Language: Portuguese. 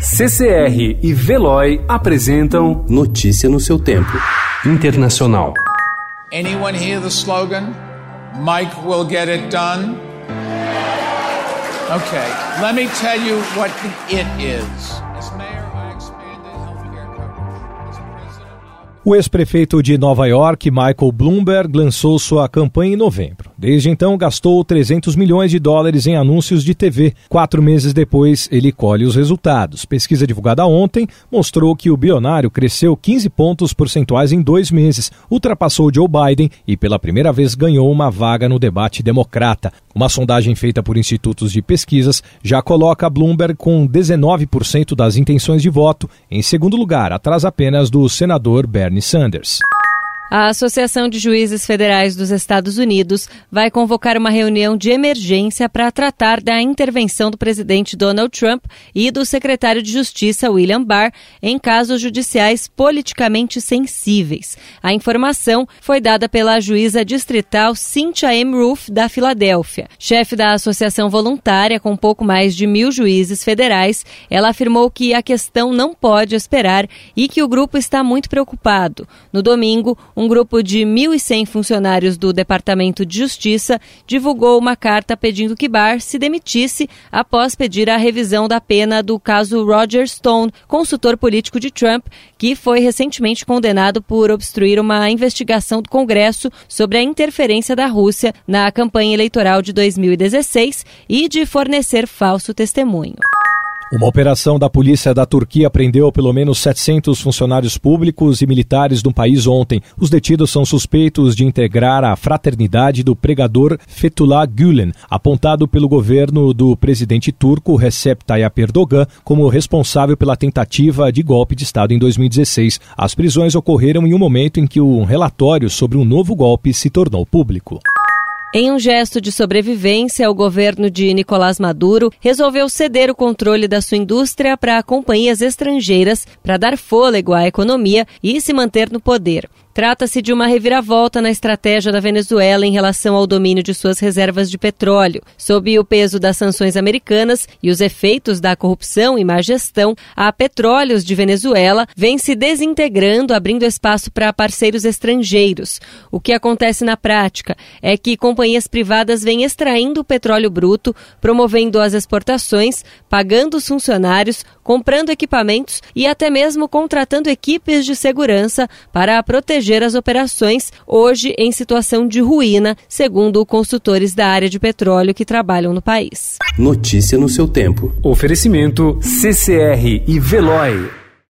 CCR e Veloy apresentam Notícia no seu tempo. Internacional. Anyone hear the slogan? Mike will get it done. Okay, let me tell you what the it is. O ex-prefeito de Nova York, Michael Bloomberg, lançou sua campanha em novembro. Desde então, gastou 300 milhões de dólares em anúncios de TV. Quatro meses depois, ele colhe os resultados. Pesquisa divulgada ontem mostrou que o bilionário cresceu 15 pontos percentuais em dois meses, ultrapassou Joe Biden e, pela primeira vez, ganhou uma vaga no debate democrata. Uma sondagem feita por institutos de pesquisas já coloca Bloomberg com 19% das intenções de voto, em segundo lugar, atrás apenas do senador Bernie Sanders. A Associação de Juízes Federais dos Estados Unidos vai convocar uma reunião de emergência para tratar da intervenção do presidente Donald Trump e do secretário de Justiça William Barr em casos judiciais politicamente sensíveis. A informação foi dada pela juíza distrital Cynthia M. Roof, da Filadélfia. Chefe da associação voluntária, com pouco mais de mil juízes federais, ela afirmou que a questão não pode esperar e que o grupo está muito preocupado. No domingo, um grupo de 1.100 funcionários do Departamento de Justiça divulgou uma carta pedindo que Barr se demitisse após pedir a revisão da pena do caso Roger Stone, consultor político de Trump, que foi recentemente condenado por obstruir uma investigação do Congresso sobre a interferência da Rússia na campanha eleitoral de 2016 e de fornecer falso testemunho. Uma operação da polícia da Turquia prendeu pelo menos 700 funcionários públicos e militares do país ontem. Os detidos são suspeitos de integrar a fraternidade do pregador Fethullah Gülen, apontado pelo governo do presidente turco Recep Tayyip Erdogan como responsável pela tentativa de golpe de Estado em 2016. As prisões ocorreram em um momento em que um relatório sobre um novo golpe se tornou público. Em um gesto de sobrevivência, o governo de Nicolás Maduro resolveu ceder o controle da sua indústria para companhias estrangeiras para dar fôlego à economia e se manter no poder. Trata-se de uma reviravolta na estratégia da Venezuela em relação ao domínio de suas reservas de petróleo. Sob o peso das sanções americanas e os efeitos da corrupção e má gestão, a Petróleos de Venezuela vem se desintegrando, abrindo espaço para parceiros estrangeiros. O que acontece na prática é que companhias privadas vêm extraindo o petróleo bruto, promovendo as exportações, pagando os funcionários, comprando equipamentos e até mesmo contratando equipes de segurança para proteger as operações, hoje em situação de ruína, segundo consultores da área de petróleo que trabalham no país. Notícia no seu tempo. Oferecimento CCR e Veloy.